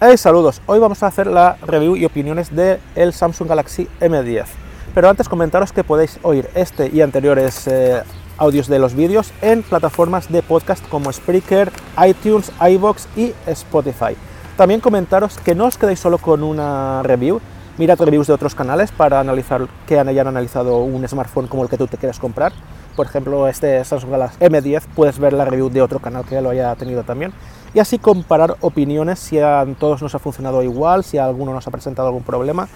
Hey, saludos, hoy vamos a hacer la review y opiniones del el Samsung Galaxy M10. Pero antes comentaros que podéis oír este y anteriores eh, audios de los vídeos en plataformas de podcast como Spreaker, iTunes, iBox y Spotify. También comentaros que no os quedéis solo con una review, mirad reviews de otros canales para analizar que hayan analizado un smartphone como el que tú te quieres comprar. Por ejemplo, este Samsung Galaxy M10, puedes ver la review de otro canal que lo haya tenido también y así comparar opiniones si a todos nos ha funcionado igual, si a alguno nos ha presentado algún problema,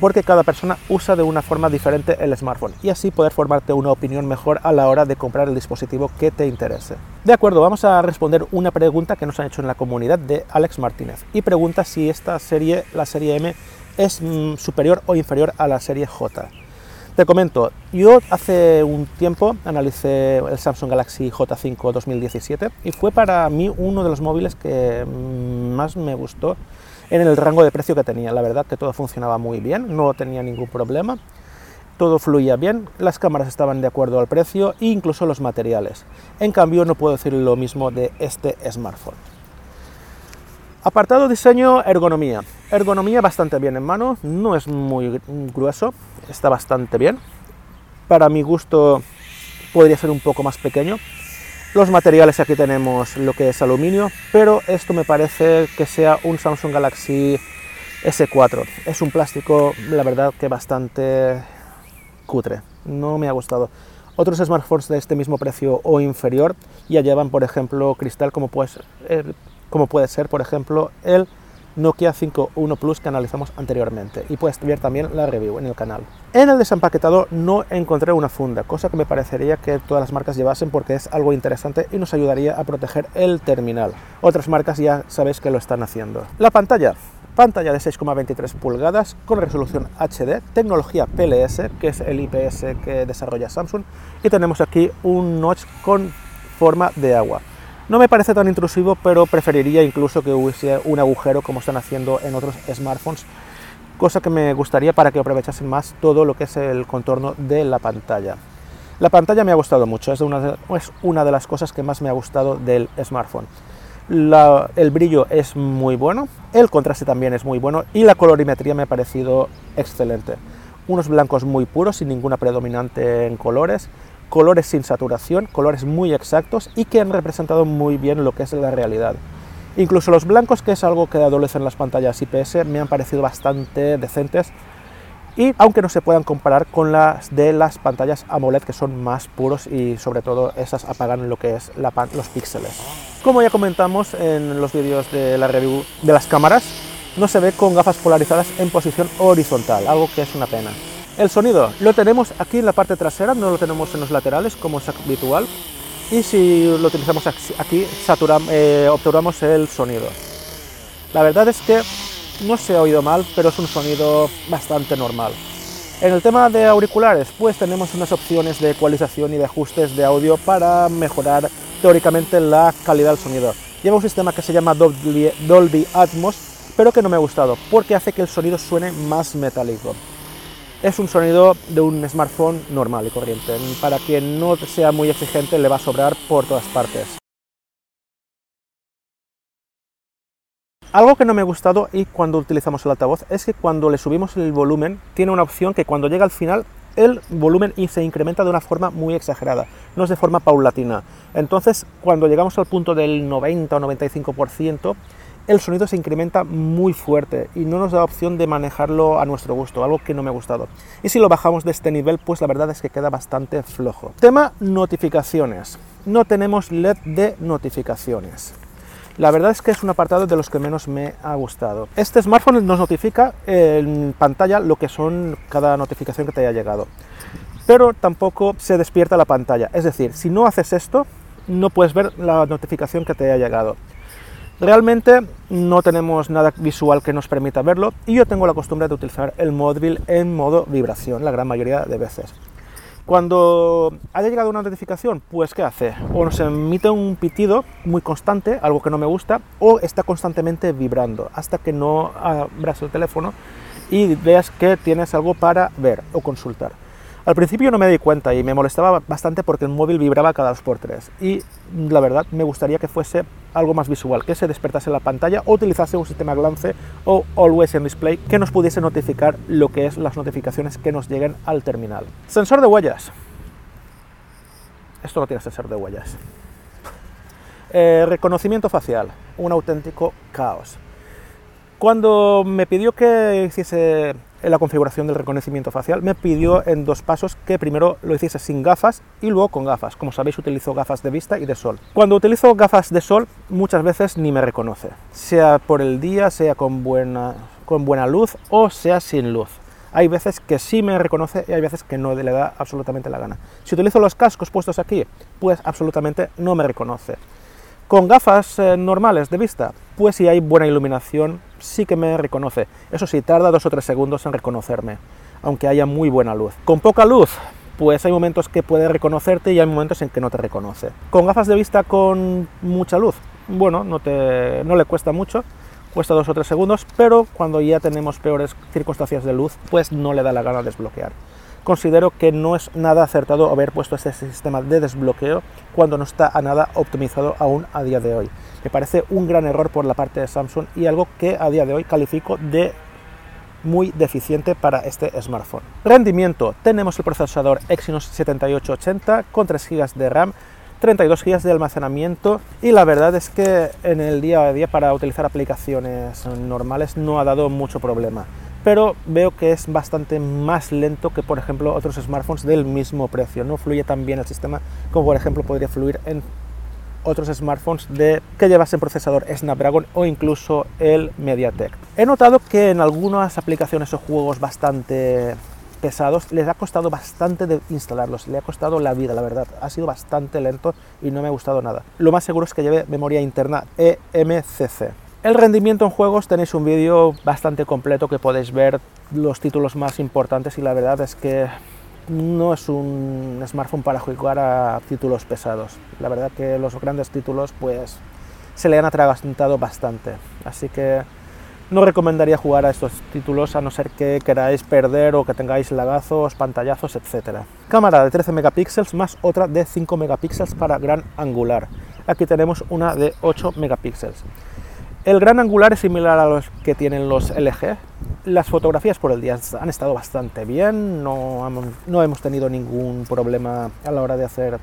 porque cada persona usa de una forma diferente el smartphone y así poder formarte una opinión mejor a la hora de comprar el dispositivo que te interese. De acuerdo, vamos a responder una pregunta que nos han hecho en la comunidad de Alex Martínez y pregunta si esta serie, la serie M, es mm, superior o inferior a la serie J. Te comento, yo hace un tiempo analicé el Samsung Galaxy J5 2017 y fue para mí uno de los móviles que más me gustó en el rango de precio que tenía. La verdad que todo funcionaba muy bien, no tenía ningún problema, todo fluía bien, las cámaras estaban de acuerdo al precio e incluso los materiales. En cambio, no puedo decir lo mismo de este smartphone. Apartado diseño, ergonomía. Ergonomía bastante bien en mano, no es muy grueso, está bastante bien. Para mi gusto podría ser un poco más pequeño. Los materiales aquí tenemos lo que es aluminio, pero esto me parece que sea un Samsung Galaxy S4. Es un plástico, la verdad, que bastante cutre. No me ha gustado. Otros smartphones de este mismo precio o inferior ya llevan, por ejemplo, cristal, como puede ser, como puede ser por ejemplo, el Nokia 5.1 Plus que analizamos anteriormente y puedes ver también la review en el canal. En el desempaquetado no encontré una funda, cosa que me parecería que todas las marcas llevasen porque es algo interesante y nos ayudaría a proteger el terminal. Otras marcas ya sabéis que lo están haciendo. La pantalla. Pantalla de 6,23 pulgadas con resolución HD, tecnología PLS, que es el IPS que desarrolla Samsung, y tenemos aquí un notch con forma de agua. No me parece tan intrusivo, pero preferiría incluso que hubiese un agujero como están haciendo en otros smartphones, cosa que me gustaría para que aprovechasen más todo lo que es el contorno de la pantalla. La pantalla me ha gustado mucho, es una de, es una de las cosas que más me ha gustado del smartphone. el brillo es muy bueno, el contraste también es muy bueno y la colorimetría me ha parecido excelente. Unos blancos muy puros, sin ninguna predominante en colores, colores sin saturación, colores muy exactos y que han representado muy bien lo que es la realidad. Incluso los blancos, que es algo que adolecen en las pantallas IPS, me han parecido bastante decentes y aunque no se puedan comparar con las de las pantallas AMOLED que son más puros y sobre todo esas apagan lo que es los píxeles. Como ya comentamos en los vídeos de la review de las cámaras, no se ve con gafas polarizadas en posición horizontal, algo que es una pena. El sonido lo tenemos aquí en la parte trasera, no lo tenemos en los laterales como es habitual. Y si lo utilizamos aquí, eh, obturamos el sonido. La verdad es que no se ha oído mal, pero es un sonido bastante normal. En el tema de auriculares, pues tenemos unas opciones de ecualización y de ajustes de audio para mejorar teóricamente la calidad del sonido. Lleva un sistema que se llama Dolby Atmos, pero que no me ha gustado, porque hace que el sonido suene más metálico es un sonido de un smartphone normal y corriente. Para quien no sea muy exigente le va a sobrar por todas partes. Algo que no me ha gustado y cuando utilizamos el altavoz es que cuando le subimos el volumen tiene una opción que cuando llega al final el volumen se incrementa de una forma muy exagerada, no es de forma paulatina. Entonces cuando llegamos al punto del 90 o 95% el sonido se incrementa muy fuerte y no nos da opción de manejarlo a nuestro gusto, algo que no me ha gustado. Y si lo bajamos de este nivel, pues la verdad es que queda bastante flojo. Tema notificaciones. No tenemos LED de notificaciones. La verdad es que es un apartado de los que menos me ha gustado. Este smartphone nos notifica en pantalla lo que son cada notificación que te haya llegado. Pero tampoco se despierta la pantalla. Es decir, si no haces esto, no puedes ver la notificación que te haya llegado. Realmente no tenemos nada visual que nos permita verlo y yo tengo la costumbre de utilizar el móvil en modo vibración la gran mayoría de veces. Cuando haya llegado una notificación, pues ¿qué hace? O nos emite un pitido muy constante, algo que no me gusta, o está constantemente vibrando hasta que no abras el teléfono y veas que tienes algo para ver o consultar. Al principio no me di cuenta y me molestaba bastante porque el móvil vibraba cada dos por tres. Y la verdad me gustaría que fuese algo más visual, que se despertase la pantalla o utilizase un sistema glance o Always in Display que nos pudiese notificar lo que es las notificaciones que nos lleguen al terminal. Sensor de huellas. Esto no tiene sensor de huellas. Eh, reconocimiento facial, un auténtico caos. Cuando me pidió que hiciese la configuración del reconocimiento facial, me pidió en dos pasos que primero lo hiciese sin gafas y luego con gafas. Como sabéis, utilizo gafas de vista y de sol. Cuando utilizo gafas de sol, muchas veces ni me reconoce, sea por el día, sea con buena, con buena luz o sea sin luz. Hay veces que sí me reconoce y hay veces que no le da absolutamente la gana. Si utilizo los cascos puestos aquí, pues absolutamente no me reconoce. Con gafas eh, normales de vista, pues si hay buena iluminación, sí que me reconoce. Eso sí, tarda dos o tres segundos en reconocerme, aunque haya muy buena luz. Con poca luz, pues hay momentos que puede reconocerte y hay momentos en que no te reconoce. Con gafas de vista con mucha luz, bueno, no, te, no le cuesta mucho, cuesta dos o tres segundos, pero cuando ya tenemos peores circunstancias de luz, pues no le da la gana desbloquear considero que no es nada acertado haber puesto este sistema de desbloqueo cuando no está a nada optimizado aún a día de hoy. Me parece un gran error por la parte de Samsung y algo que a día de hoy califico de muy deficiente para este smartphone. Rendimiento, tenemos el procesador Exynos 7880 con 3 GB de RAM, 32 GB de almacenamiento y la verdad es que en el día a día para utilizar aplicaciones normales no ha dado mucho problema pero veo que es bastante más lento que por ejemplo otros smartphones del mismo precio. No fluye tan bien el sistema como por ejemplo podría fluir en otros smartphones de, que llevasen procesador Snapdragon o incluso el MediaTek. He notado que en algunas aplicaciones o juegos bastante pesados les ha costado bastante de instalarlos, le ha costado la vida, la verdad. Ha sido bastante lento y no me ha gustado nada. Lo más seguro es que lleve memoria interna eMCC. El rendimiento en juegos tenéis un vídeo bastante completo que podéis ver los títulos más importantes y la verdad es que no es un smartphone para jugar a títulos pesados. La verdad que los grandes títulos pues se le han atragantado bastante. Así que no recomendaría jugar a estos títulos a no ser que queráis perder o que tengáis lagazos, pantallazos, etc. Cámara de 13 megapíxeles más otra de 5 megapíxeles para gran angular. Aquí tenemos una de 8 megapíxeles. El gran angular es similar a los que tienen los LG. Las fotografías por el día han estado bastante bien, no, no hemos tenido ningún problema a la hora de hacer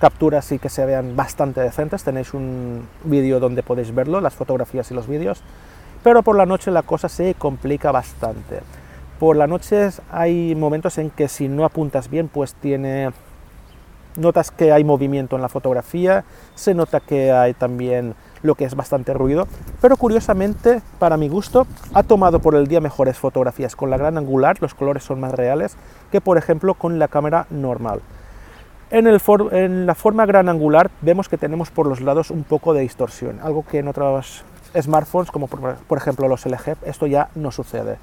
capturas y que se vean bastante decentes. Tenéis un vídeo donde podéis verlo, las fotografías y los vídeos. Pero por la noche la cosa se complica bastante. Por la noche hay momentos en que si no apuntas bien, pues tiene notas que hay movimiento en la fotografía, se nota que hay también lo que es bastante ruido, pero curiosamente, para mi gusto, ha tomado por el día mejores fotografías con la gran angular, los colores son más reales, que por ejemplo con la cámara normal. En, el en la forma gran angular vemos que tenemos por los lados un poco de distorsión, algo que en otros smartphones, como por, por ejemplo los LG, esto ya no sucede.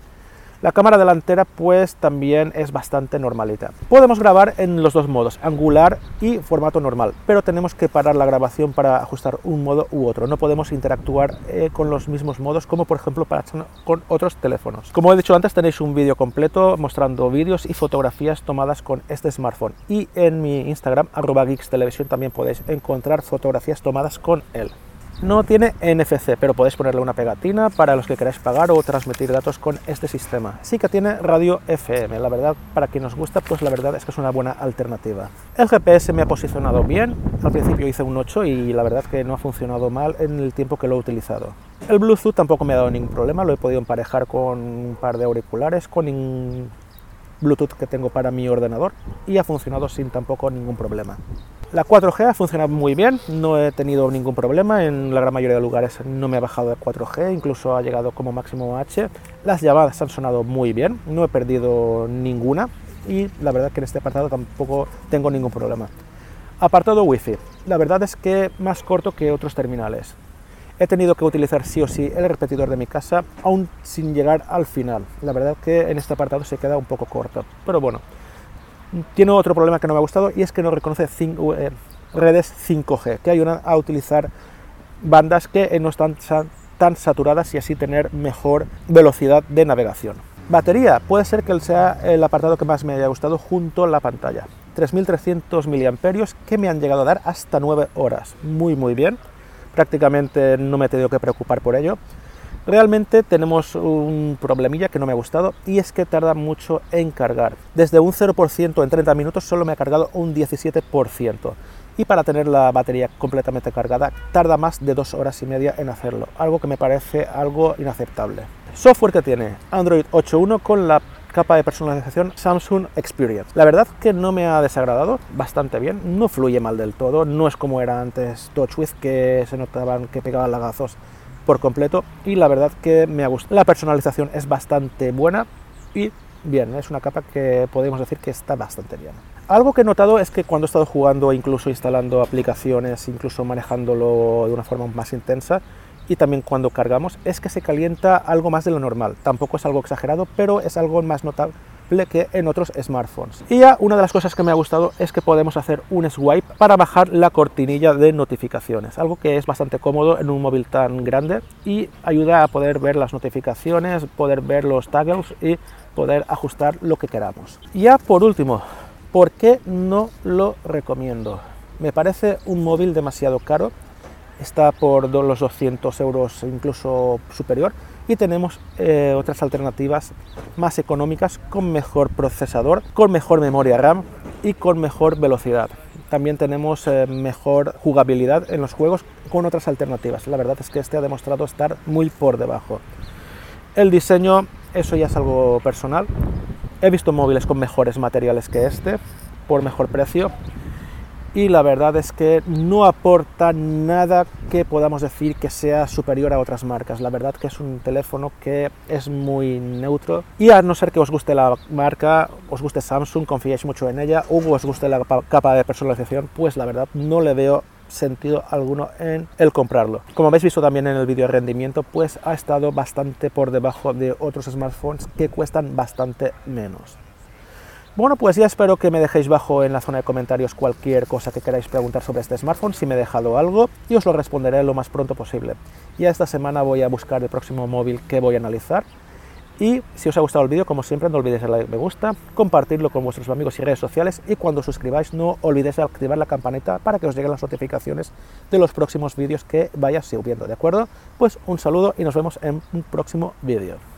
La cámara delantera pues también es bastante normalita. Podemos grabar en los dos modos, angular y formato normal, pero tenemos que parar la grabación para ajustar un modo u otro. No podemos interactuar eh, con los mismos modos como por ejemplo para, con otros teléfonos. Como he dicho antes tenéis un vídeo completo mostrando vídeos y fotografías tomadas con este smartphone y en mi Instagram arroba geeks televisión también podéis encontrar fotografías tomadas con él. No tiene NFC, pero podéis ponerle una pegatina para los que queráis pagar o transmitir datos con este sistema. Sí que tiene radio FM, la verdad, para quien nos gusta, pues la verdad es que es una buena alternativa. El GPS me ha posicionado bien, al principio hice un 8 y la verdad que no ha funcionado mal en el tiempo que lo he utilizado. El Bluetooth tampoco me ha dado ningún problema, lo he podido emparejar con un par de auriculares, con Bluetooth que tengo para mi ordenador y ha funcionado sin tampoco ningún problema. La 4G ha funcionado muy bien, no he tenido ningún problema, en la gran mayoría de lugares no me ha bajado de 4G, incluso ha llegado como máximo H. Las llamadas han sonado muy bien, no he perdido ninguna y la verdad que en este apartado tampoco tengo ningún problema. Apartado Wi-Fi, la verdad es que más corto que otros terminales. He tenido que utilizar sí o sí el repetidor de mi casa, aún sin llegar al final. La verdad que en este apartado se queda un poco corto, pero bueno, tiene otro problema que no me ha gustado y es que no reconoce eh, redes 5G, que ayudan a utilizar bandas que no están tan saturadas y así tener mejor velocidad de navegación. Batería, puede ser que sea el apartado que más me haya gustado junto a la pantalla. 3300 mAh que me han llegado a dar hasta 9 horas. Muy muy bien. Prácticamente no me he tenido que preocupar por ello. Realmente tenemos un problemilla que no me ha gustado y es que tarda mucho en cargar. Desde un 0% en 30 minutos solo me ha cargado un 17% y para tener la batería completamente cargada tarda más de dos horas y media en hacerlo, algo que me parece algo inaceptable. Software que tiene Android 8.1 con la capa de personalización Samsung Experience. La verdad que no me ha desagradado, bastante bien, no fluye mal del todo, no es como era antes TouchWiz que se notaban que pegaban lagazos por completo y la verdad que me ha gustado. La personalización es bastante buena y bien, es una capa que podemos decir que está bastante bien. Algo que he notado es que cuando he estado jugando, incluso instalando aplicaciones, incluso manejándolo de una forma más intensa, y también cuando cargamos, es que se calienta algo más de lo normal. Tampoco es algo exagerado, pero es algo más notable que en otros smartphones. Y ya una de las cosas que me ha gustado es que podemos hacer un swipe para bajar la cortinilla de notificaciones, algo que es bastante cómodo en un móvil tan grande y ayuda a poder ver las notificaciones, poder ver los tags y poder ajustar lo que queramos. Ya por último, ¿por qué no lo recomiendo? Me parece un móvil demasiado caro, está por los 200 euros incluso superior y tenemos eh, otras alternativas más económicas con mejor procesador, con mejor memoria RAM y con mejor velocidad. También tenemos eh, mejor jugabilidad en los juegos con otras alternativas. La verdad es que este ha demostrado estar muy por debajo. El diseño, eso ya es algo personal. He visto móviles con mejores materiales que este, por mejor precio, y la verdad es que no aporta nada que podamos decir que sea superior a otras marcas. La verdad que es un teléfono que es muy neutro y a no ser que os guste la marca, os guste Samsung, confiéis mucho en ella o os guste la capa de personalización, pues la verdad no le veo sentido alguno en el comprarlo. Como habéis visto también en el vídeo de rendimiento, pues ha estado bastante por debajo de otros smartphones que cuestan bastante menos. Bueno, pues ya espero que me dejéis bajo en la zona de comentarios cualquier cosa que queráis preguntar sobre este smartphone, si me he dejado algo, y os lo responderé lo más pronto posible. Ya esta semana voy a buscar el próximo móvil que voy a analizar. Y si os ha gustado el vídeo, como siempre, no olvidéis darle me gusta, compartirlo con vuestros amigos y redes sociales y cuando suscribáis no olvidéis activar la campanita para que os lleguen las notificaciones de los próximos vídeos que vaya subiendo, ¿de acuerdo? Pues un saludo y nos vemos en un próximo vídeo.